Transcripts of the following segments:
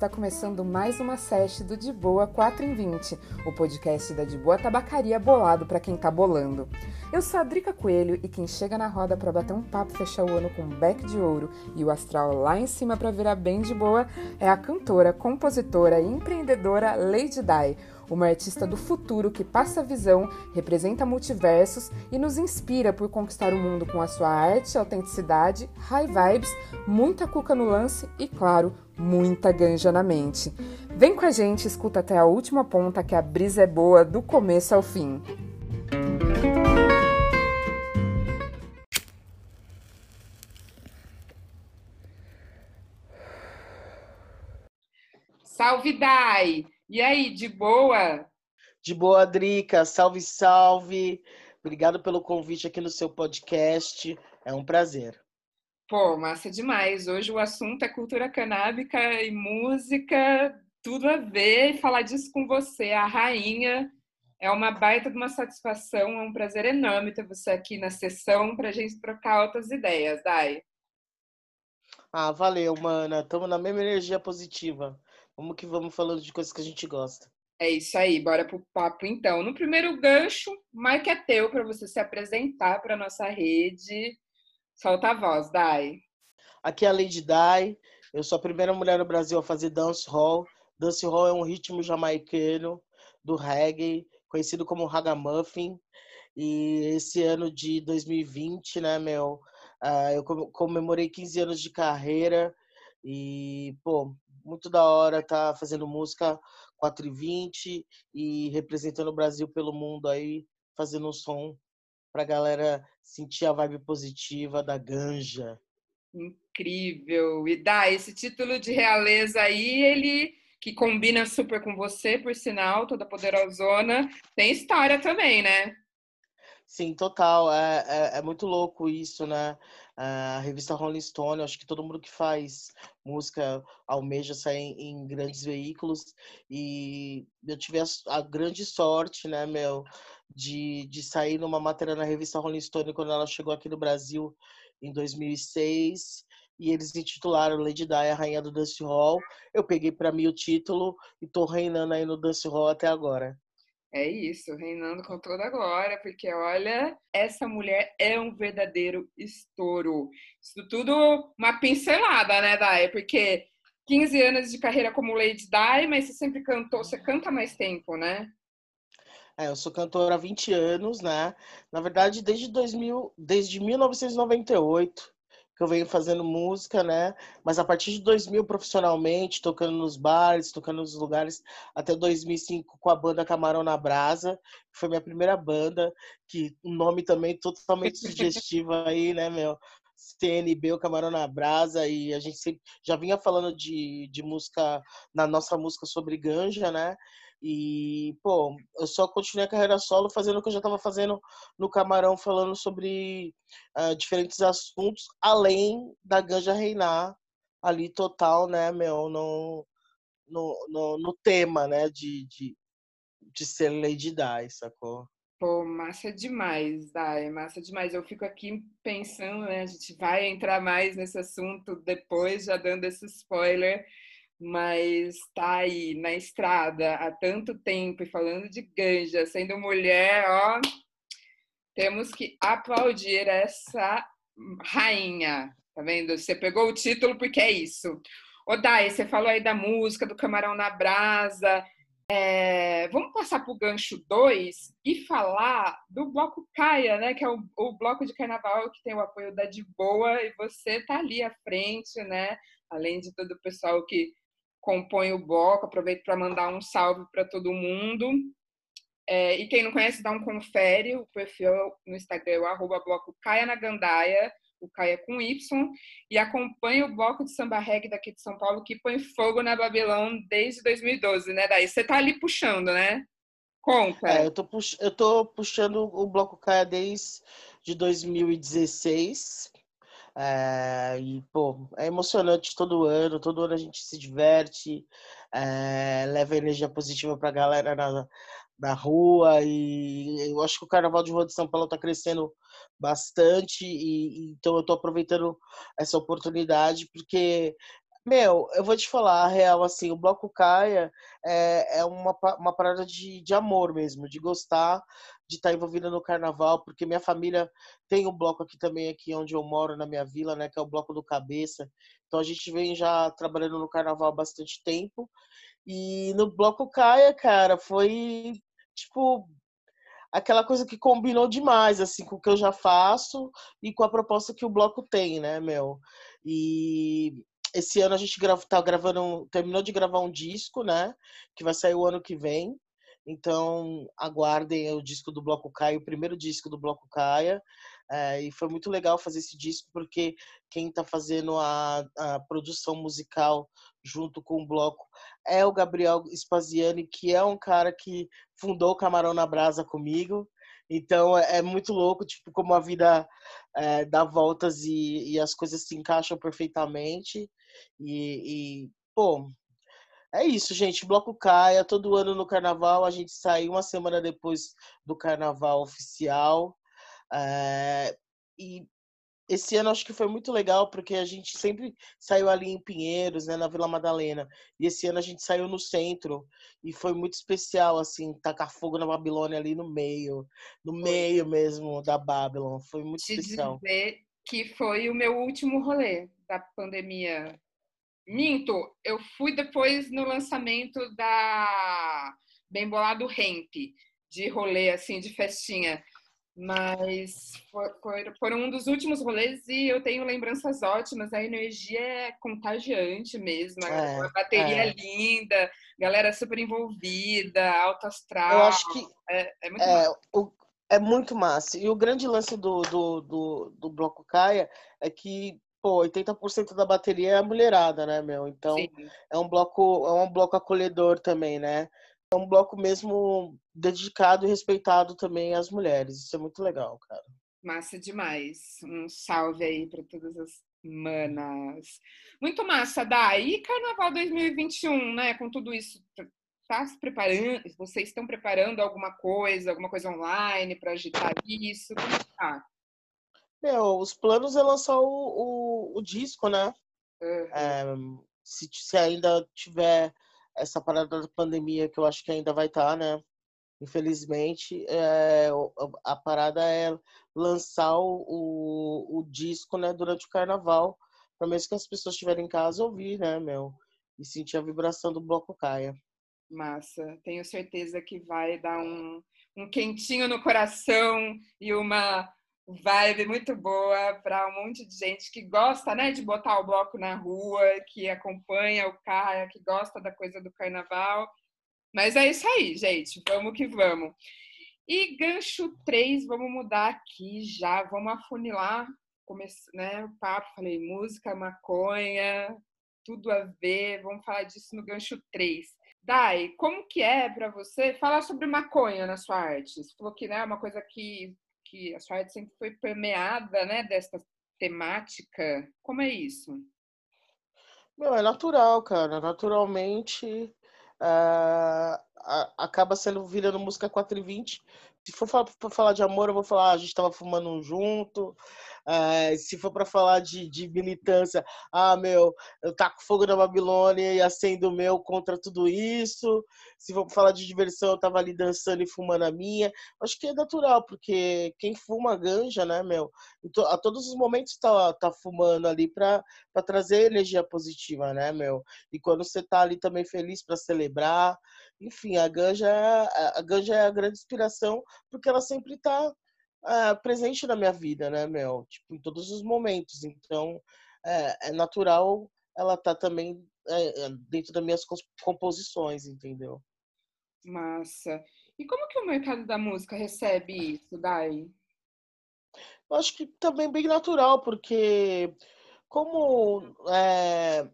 está começando mais uma session do De Boa 4 em 20, o podcast da De Boa Tabacaria bolado para quem tá bolando. Eu sou a Drica Coelho e quem chega na roda para bater um papo fechar o ano com um beck de ouro e o astral lá em cima para virar bem de boa é a cantora, compositora e empreendedora Lady Di uma artista do futuro que passa visão, representa multiversos e nos inspira por conquistar o mundo com a sua arte, autenticidade, high vibes, muita cuca no lance e, claro, muita ganja na mente. Vem com a gente, escuta até a última ponta que a brisa é boa do começo ao fim. Salve Dai! E aí, de boa? De boa, Drica. Salve, salve. Obrigado pelo convite aqui no seu podcast. É um prazer. Pô, massa demais. Hoje o assunto é cultura canábica e música, tudo a ver. E falar disso com você, a rainha. É uma baita de uma satisfação, é um prazer enorme ter você aqui na sessão para a gente trocar outras ideias, Dai. Ah, valeu, mana. Estamos na mesma energia positiva. Vamos que vamos falando de coisas que a gente gosta. É isso aí, bora pro papo então. No primeiro gancho, o Mike é teu para você se apresentar para nossa rede. Solta a voz, Dai. Aqui é a Lady Dai. Eu sou a primeira mulher no Brasil a fazer dancehall. Dancehall é um ritmo jamaicano do reggae, conhecido como ragamuffin. E esse ano de 2020, né, meu, uh, eu comemorei 15 anos de carreira e, pô, muito da hora tá fazendo música 4 e 20 e representando o Brasil pelo mundo aí, fazendo um som pra galera sentir a vibe positiva da ganja. Incrível! E dá esse título de realeza aí, ele que combina super com você, por sinal, toda poderosona, tem história também, né? Sim, total. É, é, é, muito louco isso, né? A revista Rolling Stone, acho que todo mundo que faz música almeja sair em, grandes veículos. E eu tive a, a, grande sorte, né, meu, de, de sair numa matéria na revista Rolling Stone quando ela chegou aqui no Brasil em 2006 e eles intitularam Lady Di, a rainha do dance hall. Eu peguei para mim o título e tô reinando aí no dance hall até agora. É isso, reinando com toda a glória, porque olha, essa mulher é um verdadeiro estouro. Isso tudo uma pincelada, né, Dai? Porque 15 anos de carreira como Lady Di, mas você sempre cantou, você canta mais tempo, né? É, eu sou cantora há 20 anos, né? Na verdade, desde 2000, desde 1998 que eu venho fazendo música, né? Mas a partir de 2000 profissionalmente, tocando nos bares, tocando nos lugares, até 2005 com a banda Camarão na Brasa, que foi minha primeira banda, que um nome também totalmente sugestivo aí, né, meu? CNB, o Camarão na Brasa, e a gente sempre já vinha falando de, de música, na nossa música sobre ganja, né? E, pô, eu só continuei a carreira solo fazendo o que eu já estava fazendo no Camarão, falando sobre uh, diferentes assuntos, além da ganja reinar ali total, né, meu, no, no, no, no tema, né, de, de, de ser Lady Di, sacou? Pô, massa demais, Dai, massa demais. Eu fico aqui pensando, né? A gente vai entrar mais nesse assunto depois, já dando esse spoiler mas tá aí na estrada há tanto tempo e falando de ganja, sendo mulher, ó, temos que aplaudir essa rainha, tá vendo? Você pegou o título porque é isso. Ô, Dai, você falou aí da música, do Camarão na Brasa. É, vamos passar para o gancho 2 e falar do Bloco Caia, né? Que é o, o, bloco de carnaval que tem o apoio da De Boa e você tá ali à frente, né? Além de todo o pessoal que compõe o bloco. Aproveito para mandar um salve para todo mundo. É, e quem não conhece, dá um confere. O perfil no Instagram é o arroba bloco Caia na Gandaia, o Caia com Y, e acompanha o bloco de samba reggae daqui de São Paulo, que põe fogo na Babilão desde 2012, né, Daí? Você tá ali puxando, né? Conta. É, eu, tô pux... eu tô puxando o bloco Caia desde 2016. É, e, pô, é emocionante todo ano, todo ano a gente se diverte, é, leva energia positiva pra galera na, na rua e eu acho que o Carnaval de Rua de São Paulo está crescendo bastante e, então eu estou aproveitando essa oportunidade porque Meu, eu vou te falar a real, assim, o Bloco Caia é, é uma, uma parada de, de amor mesmo, de gostar de estar envolvida no carnaval, porque minha família tem um bloco aqui também, aqui onde eu moro, na minha vila, né, que é o Bloco do Cabeça. Então a gente vem já trabalhando no carnaval há bastante tempo. E no Bloco Caia, cara, foi, tipo, aquela coisa que combinou demais, assim, com o que eu já faço e com a proposta que o bloco tem, né, meu? E esse ano a gente grava, tá gravando, terminou de gravar um disco, né? Que vai sair o ano que vem. Então, aguardem o disco do Bloco Caia, o primeiro disco do Bloco Caia. É, e foi muito legal fazer esse disco, porque quem está fazendo a, a, produção musical junto com o bloco é o Gabriel Spaziani, que é um cara que fundou o Camarão na Brasa comigo. Então é, é muito louco, tipo, como a vida é, dá voltas e, e, as coisas se encaixam perfeitamente. E, e, pô, é isso, gente. Bloco Caia, todo ano no carnaval. A gente sai uma semana depois do carnaval oficial. É, e esse ano acho que foi muito legal, porque a gente sempre saiu ali em Pinheiros, né, na Vila Madalena. E esse ano a gente saiu no centro. E foi muito especial, assim, tacar fogo na Babilônia ali no meio. No meio mesmo da Babylon. Foi muito Te especial. dizer que foi o meu último rolê da pandemia. Minto, eu fui depois no lançamento da Bem Bolado Hemp, de rolê, assim, de festinha. Mas foram um dos últimos rolês e eu tenho lembranças ótimas. A energia é contagiante mesmo. É, a bateria é. linda, galera super envolvida, alto astral. Eu acho que é, é muito é, massa. O, é muito massa. E o grande lance do, do, do, do Bloco Caia é que pô, 80% da bateria é a mulherada, né, meu? Então Sim. é um bloco, é um bloco acolhedor também, né? É um bloco mesmo dedicado e respeitado também às mulheres. Isso é muito legal, cara. Massa demais. Um salve aí para todas as manas. Muito massa, Dai. E Carnaval 2021, né? Com tudo isso, tá se preparando? Vocês estão preparando alguma coisa, alguma coisa online para agitar isso? Como tá? Meu, os planos é lançar o, o, o disco, né? Uhum. É, se, se ainda tiver essa parada da pandemia, que eu acho que ainda vai estar, tá, né? Infelizmente, é, a parada é lançar o, o, o, disco né, durante o carnaval, para mesmo que as pessoas estiverem em casa ouvir, né, meu? E sentir a vibração do bloco caia. Massa, tenho certeza que vai dar um, um quentinho no coração e uma vibe muito boa para um monte de gente que gosta, né, de botar o bloco na rua, que acompanha o cara, que gosta da coisa do carnaval. Mas é isso aí, gente. Vamos que vamos. E gancho 3, vamos mudar aqui já, vamos afunilar comece, né, o papo, falei música, maconha, tudo a ver, vamos falar disso no gancho 3. Dai, como que é para você falar sobre maconha na sua arte? Você falou que né, é uma coisa que que a sua arte sempre foi permeada, né, dessa temática. Como é isso? Meu, é natural, cara. Naturalmente, uh, acaba sendo virando música 4 e 20. Se for falar de amor, eu vou falar, ah, a gente estava fumando junto, é, se for para falar de, de, militância, ah, meu, eu taco fogo na Babilônia e acendo o meu contra tudo isso. Se for para falar de diversão, eu tava ali dançando e fumando a minha. Acho que é natural, porque quem fuma ganja, né, meu, a todos os momentos tá, tá fumando ali para trazer energia positiva, né, meu? E quando você tá ali também feliz para celebrar, enfim, a ganja, é, a ganja é a grande inspiração, porque ela sempre tá é, presente na minha vida, né, Mel? Tipo, em todos os momentos. Então, é, é natural ela tá também é, é dentro das minhas composições, entendeu? Massa. E como que o mercado da música recebe isso, Dai? Eu acho que também bem natural, porque como é,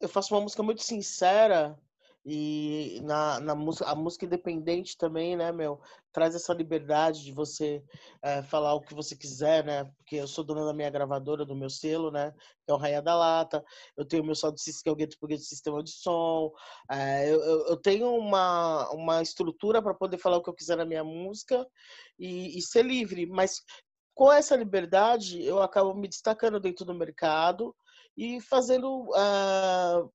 eu faço uma música muito sincera, e na, na música, a música independente também, né, meu, traz essa liberdade de você é, falar o que você quiser, né? Porque eu sou dona da minha gravadora, do meu selo, né? Que é o Raia da Lata. Eu tenho meu sound system, que é o Gueto Porque Sistema de Som. É, eu, eu, tenho uma, uma estrutura para poder falar o que eu quiser na minha música e, e ser livre. Mas com essa liberdade, eu acabo me destacando dentro do mercado e fazendo uh,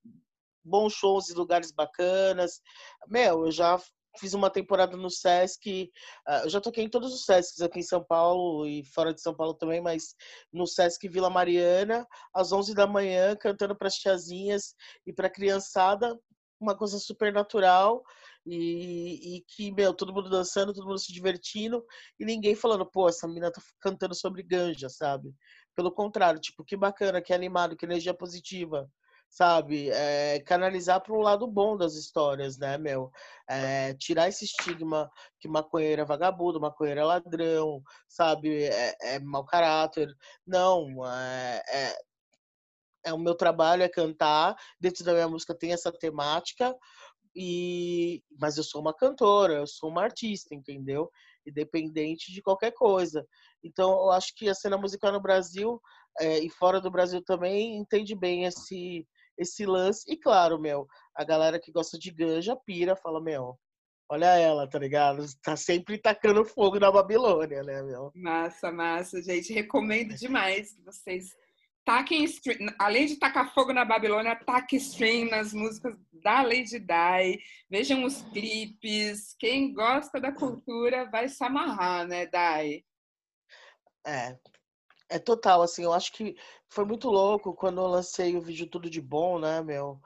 bons shows em lugares bacanas. Meu, eu já fiz uma temporada no Sesc, uh, eu já toquei em todos os Sescs aqui em São Paulo e fora de São Paulo também, mas no Sesc Vila Mariana, às 11 da manhã, cantando para as tiazinhas e para a criançada, uma coisa super natural e, e, que, meu, todo mundo dançando, todo mundo se divertindo e ninguém falando, pô, essa menina tá cantando sobre ganja, sabe? Pelo contrário, tipo, que bacana, que animado, que energia positiva sabe? É, canalizar para o lado bom das histórias, né, meu? É, tirar esse estigma que maconheiro é vagabundo, maconheiro é ladrão, sabe? É, é mau caráter. Não, é, é, é, o meu trabalho é cantar. Dentro da minha música tem essa temática, e mas eu sou uma cantora, eu sou uma artista, entendeu? Independente de qualquer coisa. Então, eu acho que a cena musical no Brasil é, e fora do Brasil também entende bem esse esse lance. E claro, meu, a galera que gosta de ganja pira, fala, meu, olha ela, tá ligado? Tá sempre tacando fogo na Babilônia, né, meu? Massa, massa, gente. Recomendo demais que vocês taquem stream. Além de tacar fogo na Babilônia, taque stream nas músicas da Lady Di. Vejam os clipes. Quem gosta da cultura vai se amarrar, né, Dai? É, é total, assim, eu acho que foi muito louco quando eu lancei o vídeo Tudo de Bom, né, meu?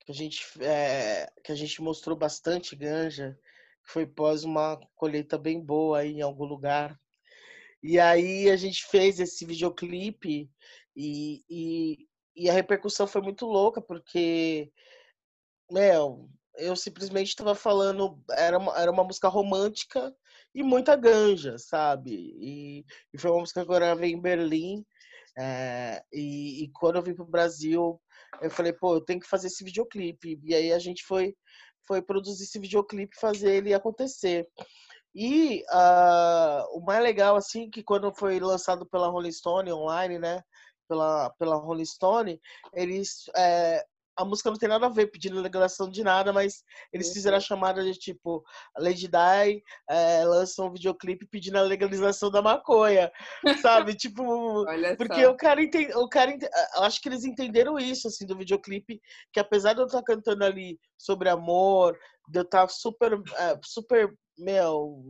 Que a gente, é, que a gente mostrou bastante ganja, que foi pós uma colheita bem boa aí em algum lugar. E aí a gente fez esse videoclipe e, e, e a repercussão foi muito louca, porque, meu, eu simplesmente estava falando, era uma, era uma música romântica e muita ganja, sabe? E, e foi uma música que eu gravei em Berlim. É, e, e, quando eu vim para o Brasil, eu falei, pô, eu tenho que fazer esse videoclipe. E aí a gente foi, foi produzir esse videoclipe fazer ele acontecer. E uh, o mais legal, assim, que quando foi lançado pela Rolling Stone online, né? Pela, pela Rolling Stone, eles é, a música não tem nada a ver pedindo legalização de nada, mas eles fizeram a uhum. chamada de tipo, Lady Di é, lança um videoclipe pedindo a legalização da maconha, sabe? tipo, porque o cara entende, o cara ente, eu acho que eles entenderam isso assim do videoclipe, que apesar de eu estar cantando ali sobre amor, de eu estar super é, super meu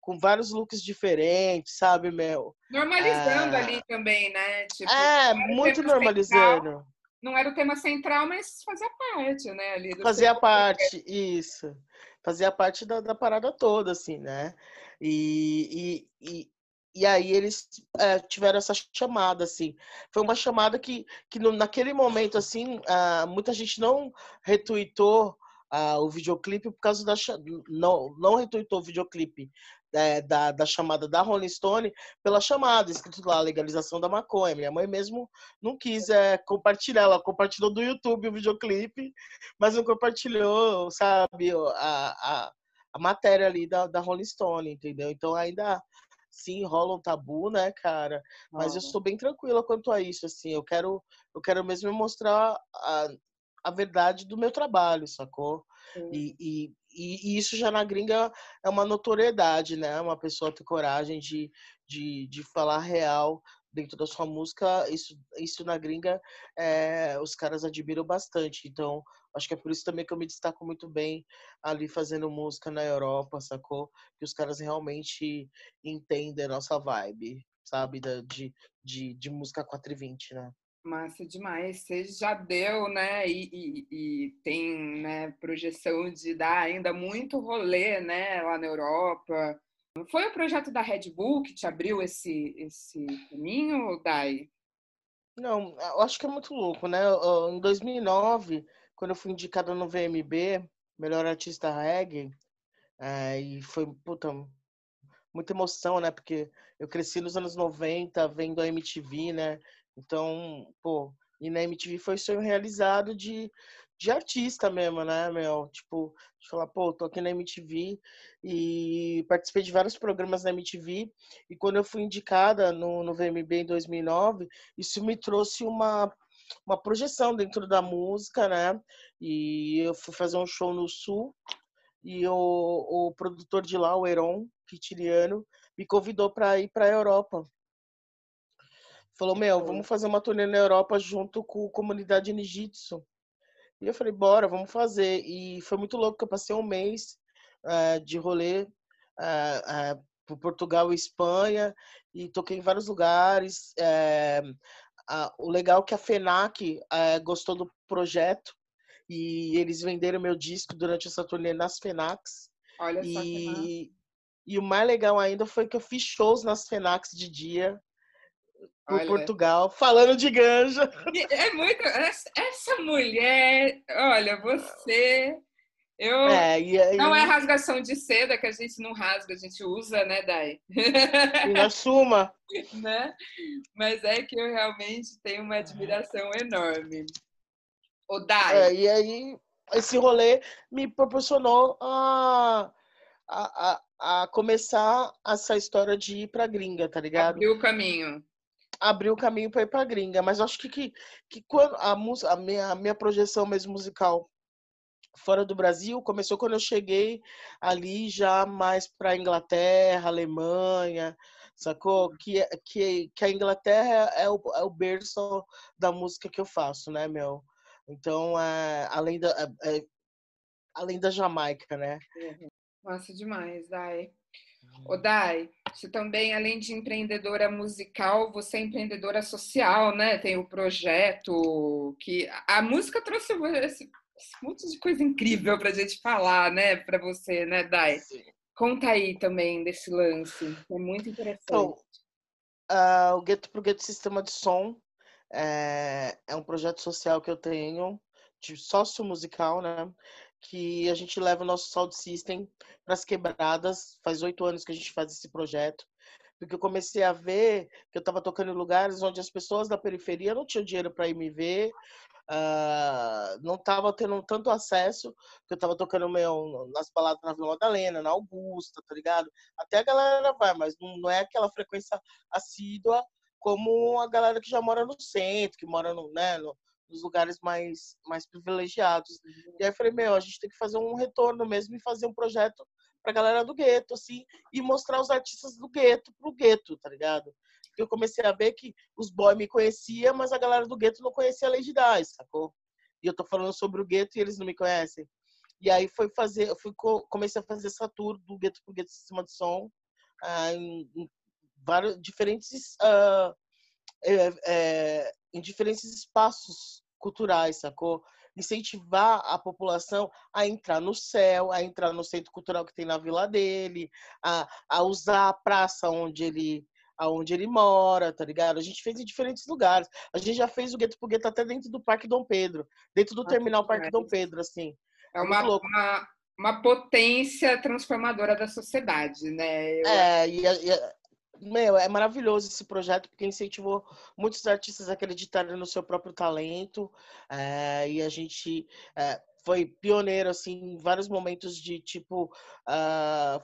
com vários looks diferentes, sabe, meu? Normalizando é... ali também, né? Tipo, é, muito normalizando não era o tema central, mas fazia parte, né? Ali fazia parte, isso. Fazia parte da, da, parada toda, assim, né? E, e, e, e aí eles é, tiveram essa chamada, assim. Foi uma chamada que, que no, naquele momento, assim, uh, muita gente não retuitou uh, o videoclipe por causa da... Não, não retuitou o videoclipe é, da, da chamada da Rolling Stone pela chamada, escrito lá, legalização da maconha. Minha mãe mesmo não quis é, compartilhar, ela compartilhou do YouTube o videoclipe, mas não compartilhou, sabe, a, a, a matéria ali da, da Rolling Stone, entendeu? Então ainda sim rola um tabu, né, cara? Mas eu sou bem tranquila quanto a isso, assim. Eu quero, eu quero mesmo mostrar a, a verdade do meu trabalho, sacou? E, e, e, isso já na gringa é uma notoriedade, né? Uma pessoa ter coragem de, de, de falar real dentro da sua música, isso, isso na gringa é, os caras admiram bastante. Então, acho que é por isso também que eu me destaco muito bem ali fazendo música na Europa, sacou? Que os caras realmente entendem a nossa vibe, sabe? Da, de, de, de música 420, né? Massa demais. Você já deu, né? E, e, e, tem né, projeção de dar ainda muito rolê, né? Lá na Europa. Foi o projeto da Red Bull que te abriu esse, esse caminho, Dai? Não, eu acho que é muito louco, né? Em 2009, quando eu fui indicada no VMB, melhor artista reggae, é, e foi, puta, muita emoção, né? Porque eu cresci nos anos 90, vendo a MTV, né? Então, pô, e na MTV foi sonho realizado de, de artista mesmo, né, meu? Tipo, de falar, pô, tô aqui na MTV e participei de vários programas na MTV. E quando eu fui indicada no, no VMB em 2009, isso me trouxe uma, uma projeção dentro da música, né? E eu fui fazer um show no Sul e o, o produtor de lá, o Heron Pitiriano, me convidou para ir para a Europa Falou, meu, vamos fazer uma turnê na Europa junto com a comunidade Nijitsu. E eu falei, bora, vamos fazer. E foi muito louco, que eu passei um mês uh, de rolê uh, uh, por Portugal e Espanha e toquei em vários lugares. o legal é que a FENAC gostou do projeto e eles venderam meu disco durante essa turnê nas FENACs. Olha só e, e o mais legal ainda foi que eu fiz shows nas FENACs de dia por olha. Portugal, falando de ganja. É muito. Essa mulher, olha, você. Eu, é, aí... Não é rasgação de seda que a gente não rasga, a gente usa, né, Dai? E assuma. né? Mas é que eu realmente tenho uma admiração enorme. O Dai. É, e aí, esse rolê me proporcionou a, a, a, a começar essa história de ir pra gringa, tá ligado? Abriu o caminho abriu o caminho para ir para gringa. Mas acho que, que, que quando a, a, minha, a minha projeção mesmo musical fora do Brasil começou quando eu cheguei ali já mais para Inglaterra, Alemanha, sacou? Uhum. Que, que, que a Inglaterra é o, é o berço da música que eu faço, né, meu? Então, é, além, da, é, é além da Jamaica, né? Uhum. Nossa, demais, Dai. O Dai, você também, além de empreendedora musical, você é empreendedora social, né? Tem o projeto que a música trouxe esse, esse monte de coisa incrível para a gente falar, né? Para você, né, Dai? Sim. Conta aí também desse lance, é muito interessante. Então, uh, o Gueto pro Gueto Sistema de Som é, é um projeto social que eu tenho de sócio musical, né? Que a gente leva o nosso sound system para as quebradas. Faz oito anos que a gente faz esse projeto. Porque eu comecei a ver que eu estava tocando em lugares onde as pessoas da periferia não tinham dinheiro para ir me ver, uh, não estavam tendo tanto acesso, que eu estava tocando meu, nas baladas na Vila Madalena, na Augusta, tá ligado? Até a galera vai, mas não, não é aquela frequência assídua como a galera que já mora no centro, que mora no, né, no, dos lugares mais, mais privilegiados. Uhum. E aí eu falei, meu, a gente tem que fazer um retorno mesmo e fazer um projeto pra galera do gueto, assim, e mostrar os artistas do gueto pro gueto, tá ligado? Porque eu comecei a ver que os boys me conheciam, mas a galera do gueto não conhecia a Lady Di, sacou? E eu tô falando sobre o gueto e eles não me conhecem. E aí foi fazer, eu fui, comecei a fazer essa tour do gueto pro gueto sistema de som ah, em, em, vários diferentes uh, é, é, em diferentes espaços culturais, sacou? Incentivar a população a entrar no céu, a entrar no centro cultural que tem na vila dele, a, a usar a praça onde ele aonde ele mora, tá ligado? A gente fez em diferentes lugares. A gente já fez o Gueto pro Gueto até dentro do Parque Dom Pedro, dentro do ah, terminal Parque Dom Pedro, assim. É uma, uma, uma, potência transformadora da sociedade, né? Eu... É, e, e meu, é maravilhoso esse projeto porque incentivou muitos artistas a acreditarem no seu próprio talento é, e a gente é, foi pioneiro assim em vários momentos de tipo uh,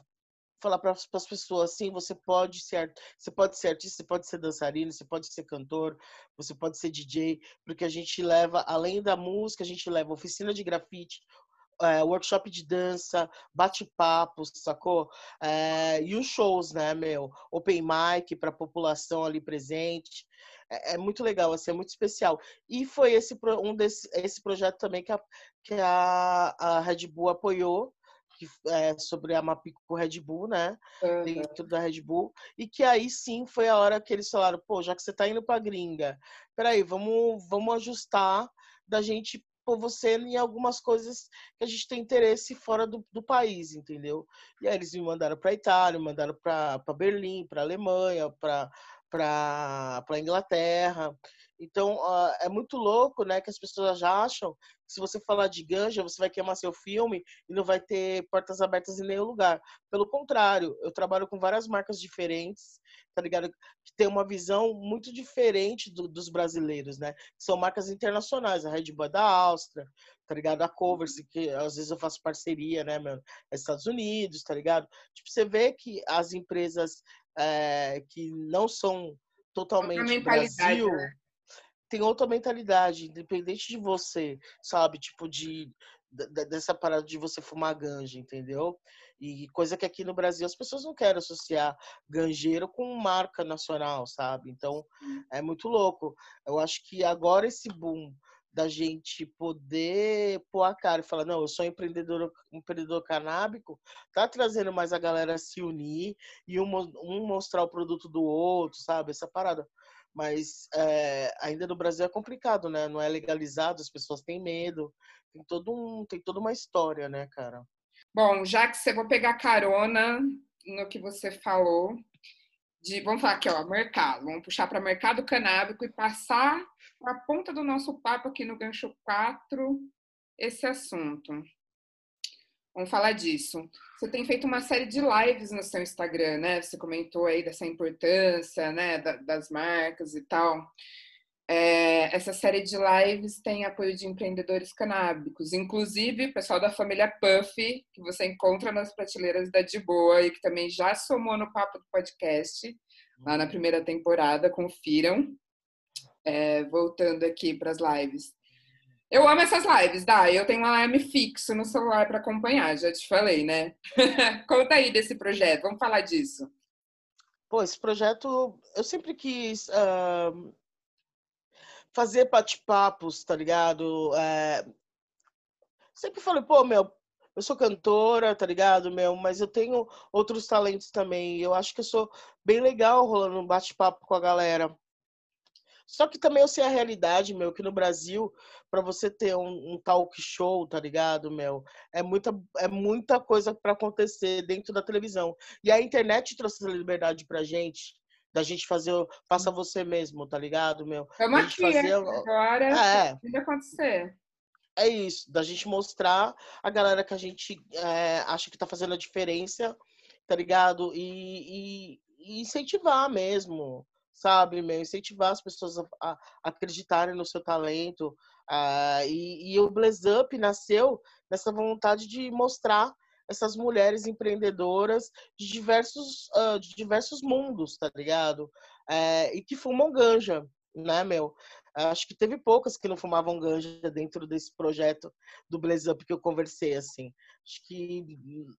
falar para as pessoas assim você pode ser você pode ser artista você pode ser dançarino você pode ser cantor você pode ser DJ porque a gente leva além da música a gente leva oficina de grafite é, workshop de dança, bate-papo, sacou? É, e os shows, né, meu? Open mic para a população ali presente. É, é, muito legal, assim, é muito especial. E foi esse, um desse, esse projeto também que a, que a, a Red Bull apoiou, que, é, sobre a Mapico Red Bull, né? Uhum. Dentro da Red Bull. E que aí sim foi a hora que eles falaram, pô, já que você tá indo pra gringa, peraí, vamos, vamos ajustar da gente por você em algumas coisas que a gente tem interesse fora do, do país, entendeu? E aí eles me mandaram para Itália, me mandaram para Berlim, para Alemanha, para para Inglaterra. Então, uh, é muito louco, né, que as pessoas acham que se você falar de ganja, você vai queimar seu filme e não vai ter portas abertas em nenhum lugar. Pelo contrário, eu trabalho com várias marcas diferentes, tá ligado? Que tem uma visão muito diferente do, dos brasileiros, né? São marcas internacionais, a Red Bull é da Áustria, tá ligado? A Converse, que às vezes eu faço parceria, né, meu? É Estados Unidos, tá ligado? Tipo, você vê que as empresas é, que não são totalmente Brasil... Né? tem outra mentalidade, independente de você, sabe? Tipo, de, dessa parada de você fumar ganja, entendeu? E coisa que aqui no Brasil as pessoas não querem associar ganjeiro com marca nacional, sabe? Então é muito louco. Eu acho que agora esse boom da gente poder pôr a cara e falar, não, eu sou empreendedor, empreendedor canábico, tá trazendo mais a galera se unir e um, um mostrar o produto do outro, sabe? Essa parada. Mas é, ainda no Brasil é complicado, né? Não é legalizado, as pessoas têm medo. Tem todo um, tem toda uma história, né, cara? Bom, já que você vou pegar carona no que você falou, de, vamos falar aqui, ó, mercado. Vamos puxar para mercado canábico e passar para a ponta do nosso papo aqui no Gancho 4 esse assunto. Vamos falar disso. Você tem feito uma série de lives no seu Instagram, né? Você comentou aí dessa importância, né, das marcas e tal. É, essa série de lives tem apoio de empreendedores canábicos, inclusive o pessoal da família Puff, que você encontra nas prateleiras da De Boa e que também já somou no papo do podcast, lá na primeira temporada, confiram. É, voltando aqui para as lives. Eu amo essas lives, Dá. Eu tenho um alarme fixo no celular para acompanhar, já te falei, né? Conta aí desse projeto, vamos falar disso. Pô, esse projeto eu sempre quis uh, fazer bate-papos, tá ligado? É... Sempre falei, pô, meu, eu sou cantora, tá ligado, meu? Mas eu tenho outros talentos também. Eu acho que eu sou bem legal rolando um bate-papo com a galera. Só que também eu sei a realidade, meu, que no Brasil, para você ter um, um, talk show, tá ligado, meu, é muita, é muita coisa para acontecer dentro da televisão. E a internet trouxe essa liberdade pra gente da gente fazer faça você mesmo, tá ligado, meu? Vamos aqui, fazer... agora é. vai acontecer. É isso, da gente mostrar a galera que a gente é, acha que tá fazendo a diferença, tá ligado? E, e, e incentivar mesmo, sabe, meu? Incentivar as pessoas a, a acreditarem no seu talento. Uh, e, e o Blaze Up nasceu nessa vontade de mostrar essas mulheres empreendedoras de diversos, uh, de diversos mundos, tá ligado? É, e que fumam ganja, né, meu? Acho que teve poucas que não fumavam ganja dentro desse projeto do Blaze Up que eu conversei, assim. Acho que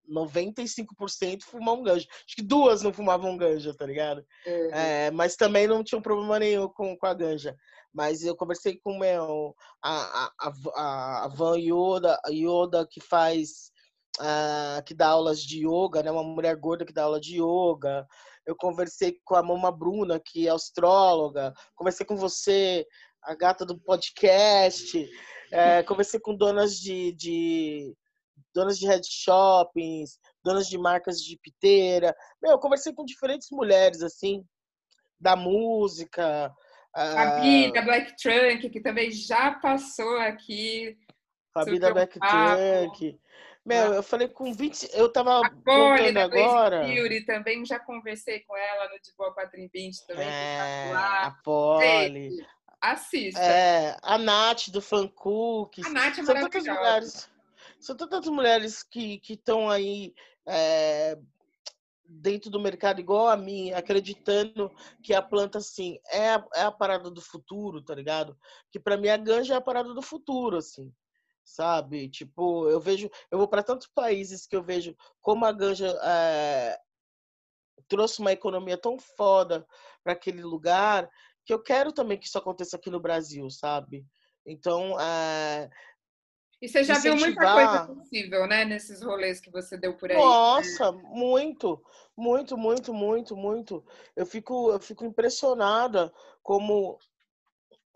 95% fumam ganja. Acho que duas não fumavam ganja, tá ligado? Uhum. É, mas também não tinham problema nenhum com, com a ganja. Mas eu conversei com meu, a, a, a, a Van Yoda, Yoda, que faz uh, que dá aulas de yoga, né? Uma mulher gorda que dá aula de yoga. Eu conversei com a Mama Bruna, que é astróloga. Conversei com você, a gata do podcast. É, conversei com donas de, de donas de head shoppings, donas de marcas de piteira. Meu, eu conversei com diferentes mulheres, assim, da música. Fabi, uh... da Black Trunk, que também já passou aqui. Fabi da Black Trunk. Meu, eu falei com 20. Eu tava Polly, da agora. Fury, também já conversei com ela no De Boa 420 também. É, a Polly. Assista. É, a Nath do Fancook. A Nath é são tantas mulheres. São tantas mulheres que estão aí é, dentro do mercado igual a mim, acreditando que a planta, assim, é a, é a parada do futuro, tá ligado? Que para mim a ganja é a parada do futuro, assim sabe? Tipo, eu vejo, eu vou para tantos países que eu vejo como a ganja é, trouxe uma economia tão foda para aquele lugar que eu quero também que isso aconteça aqui no Brasil, sabe? Então, é, e você já incentivar... viu muita coisa possível, né, nesses rolês que você deu por aí. Né? Nossa, né? muito, muito, muito, muito, muito. Eu fico, eu fico impressionada como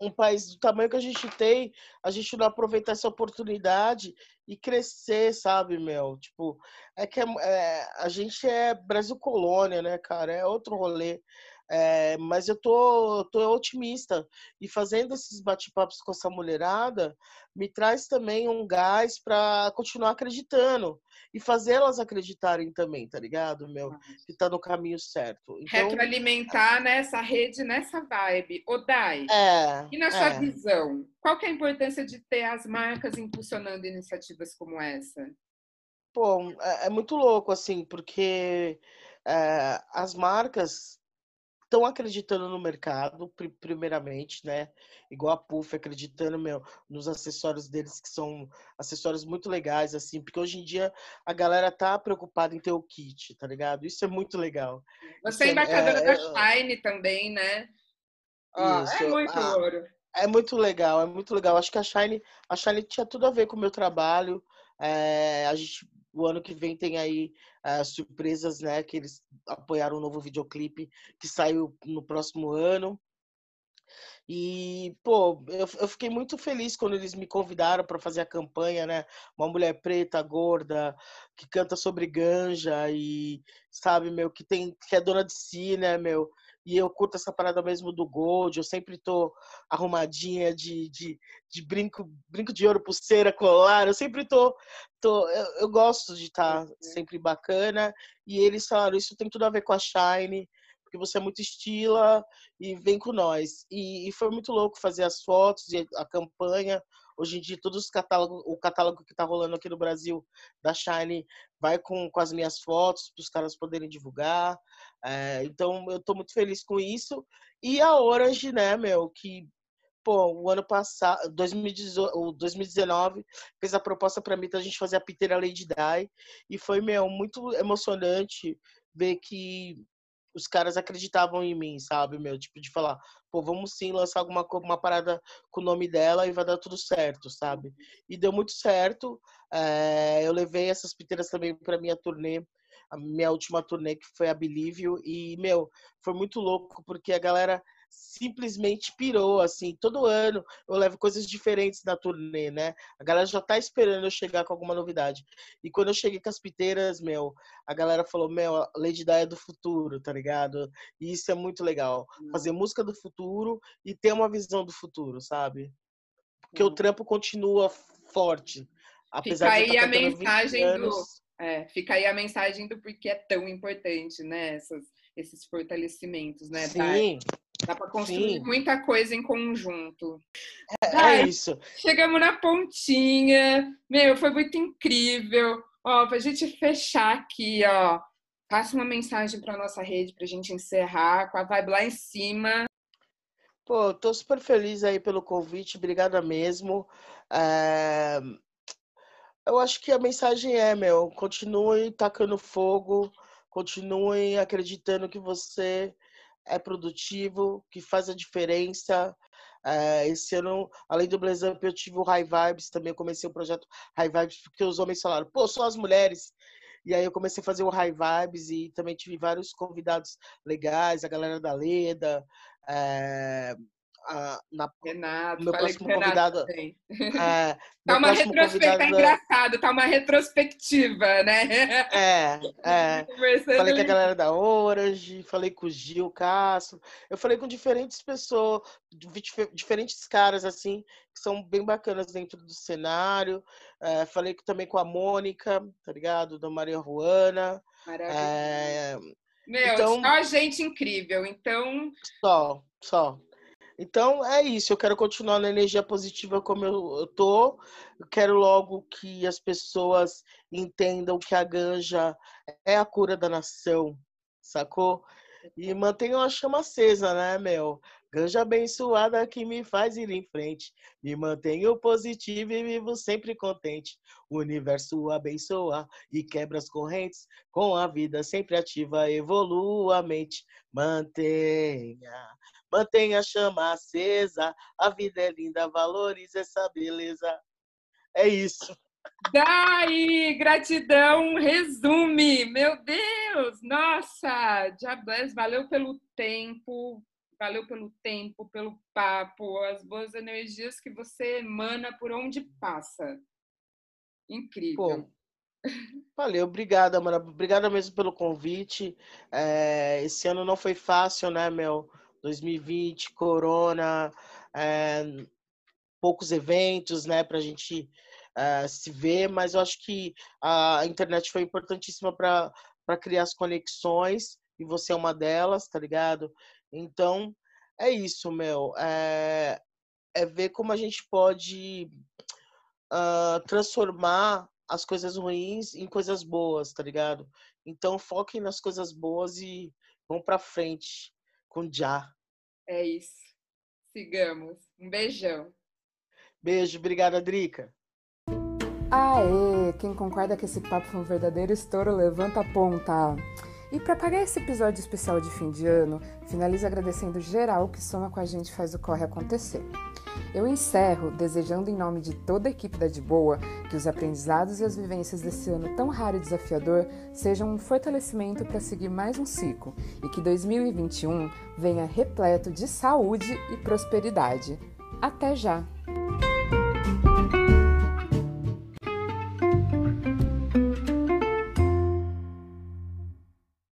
um país do tamanho que a gente tem, a gente não aproveitar essa oportunidade e crescer, sabe, meu? Tipo, é que é, é, a gente é Brasil colônia, né, cara? É outro rolê. É, mas eu tô, tô otimista. E fazendo esses bate-papos com essa mulherada, me traz também um gás para continuar acreditando. E fazer elas acreditarem também, tá ligado, meu? Que tá no caminho certo. Então, Retroalimentar nessa rede, nessa vibe. Odai, é, e na sua é. visão, qual que é a importância de ter as marcas impulsionando iniciativas como essa? Pô, é, é muito louco, assim, porque é, as marcas estão acreditando no mercado, primeiramente, né? Igual a Puff acreditando meu, nos acessórios deles, que são acessórios muito legais, assim, porque hoje em dia a galera tá preocupada em ter o kit, tá ligado? Isso é muito legal. Você é, é embaixadora é, da é, Shine também, né? Ó, é muito ah, ouro. É muito legal, é muito legal. Acho que a Shine, a Shine tinha tudo a ver com o meu trabalho. É, a gente o ano que vem tem aí uh, surpresas, né? Que eles apoiaram um novo videoclipe que saiu no próximo ano. E, pô, eu, eu fiquei muito feliz quando eles me convidaram para fazer a campanha, né? Uma mulher preta, gorda, que canta sobre ganja e, sabe, meu, que tem que é dona de si, né, meu? E eu curto essa parada mesmo do gold, eu sempre tô arrumadinha de, de, de brinco, brinco de ouro, pulseira, colar, eu sempre tô, tô eu, eu gosto de estar tá uhum. sempre bacana, e eles falaram, isso tem tudo a ver com a Shine, porque você é muito estila e vem com nós. E, e foi muito louco fazer as fotos e a campanha, Hoje em dia, todos os catálogos, o catálogo que está rolando aqui no Brasil da Shine vai com, com as minhas fotos para os caras poderem divulgar. É, então, eu estou muito feliz com isso. E a Orange, né, meu, que pô, o ano passado, 2019, fez a proposta para mim da gente fazer a Piteira Lady Die. E foi, meu, muito emocionante ver que os caras acreditavam em mim, sabe, meu? Tipo, de falar, pô, vamos sim lançar alguma uma parada com o nome dela e vai dar tudo certo, sabe? E deu muito certo. É, eu levei essas piteiras também para minha turnê, a minha última turnê, que foi a Believe e, meu, foi muito louco, porque a galera simplesmente pirou, assim. Todo ano eu levo coisas diferentes na turnê, né? A galera já tá esperando eu chegar com alguma novidade. E quando eu cheguei com as piteiras, meu, a galera falou, meu, Lady Di é do futuro, tá ligado? E isso é muito legal. Hum. Fazer música do futuro e ter uma visão do futuro, sabe? Porque hum. o trampo continua forte. Apesar Fica de aí a mensagem do... É, fica aí a mensagem do porquê é tão importante, né? Essas, esses fortalecimentos, né? Sim. Dá para construir Sim. muita coisa em conjunto. É, Ai, é isso. Chegamos na pontinha. Meu, foi muito incrível. Ó, pra gente fechar aqui, ó. Passa uma mensagem para nossa rede pra gente encerrar com a vibe lá em cima. Pô, tô super feliz aí pelo convite, obrigada mesmo. É... Eu acho que a mensagem é, meu, continue tacando fogo, continue acreditando que você é produtivo, que faz a diferença. É, esse ano, além do Blaze eu tive o High Vibes, também eu comecei o projeto High Vibes, porque os homens falaram, pô, só as mulheres. E aí eu comecei a fazer o High Vibes e também tive vários convidados legais, a galera da Leda, é, a, na, Renato, meu próximo convidado. É, tá uma retrospectiva, tá engraçado, tá uma retrospectiva, né? É, é. falei com a galera da Orange, falei com o Gil Castro, eu falei com diferentes pessoas, diferentes caras assim, que são bem bacanas dentro do cenário. É, falei também com a Mônica, tá ligado? Da Maria Ruana. Maravilha. É, meu, então, só gente incrível, então. Só, só. Então é isso, eu quero continuar na energia positiva como eu, tô. Eu quero logo que as pessoas entendam que a ganja é a cura da nação, sacou? E mantenham a chama acesa, né, meu? Ganja abençoada que me faz ir em frente. Me mantenho positivo e vivo sempre contente. O universo abençoa e quebra as correntes. Com a vida sempre ativa, evolua a mente. Mantenha Mantenha a chama acesa. A vida é linda, valorize essa beleza. É isso. Daí, gratidão, resume. Meu Deus, nossa, Diablés, valeu pelo tempo, valeu pelo tempo, pelo papo, as boas energias que você emana por onde passa. Incrível. Pô, valeu, obrigada, Amanda. Obrigada mesmo pelo convite. É, esse ano não foi fácil, né, meu? 2020, corona, é, poucos eventos, né, para a gente é, se ver, mas eu acho que a internet foi importantíssima para criar as conexões e você é uma delas, tá ligado? Então, é isso, meu. É, é ver como a gente pode uh, transformar as coisas ruins em coisas boas, tá ligado? Então, foquem nas coisas boas e vão para frente com Já. É isso. Sigamos. Um beijão. Beijo, obrigada, Drica. Aê! Quem concorda que esse papo foi um verdadeiro estouro, levanta a ponta. E para pagar esse episódio especial de fim de ano, finalizo agradecendo geral que soma com a gente e faz o corre acontecer. Eu encerro desejando, em nome de toda a equipe da De Boa, que os aprendizados e as vivências desse ano tão raro e desafiador sejam um fortalecimento para seguir mais um ciclo e que 2021 venha repleto de saúde e prosperidade. Até já!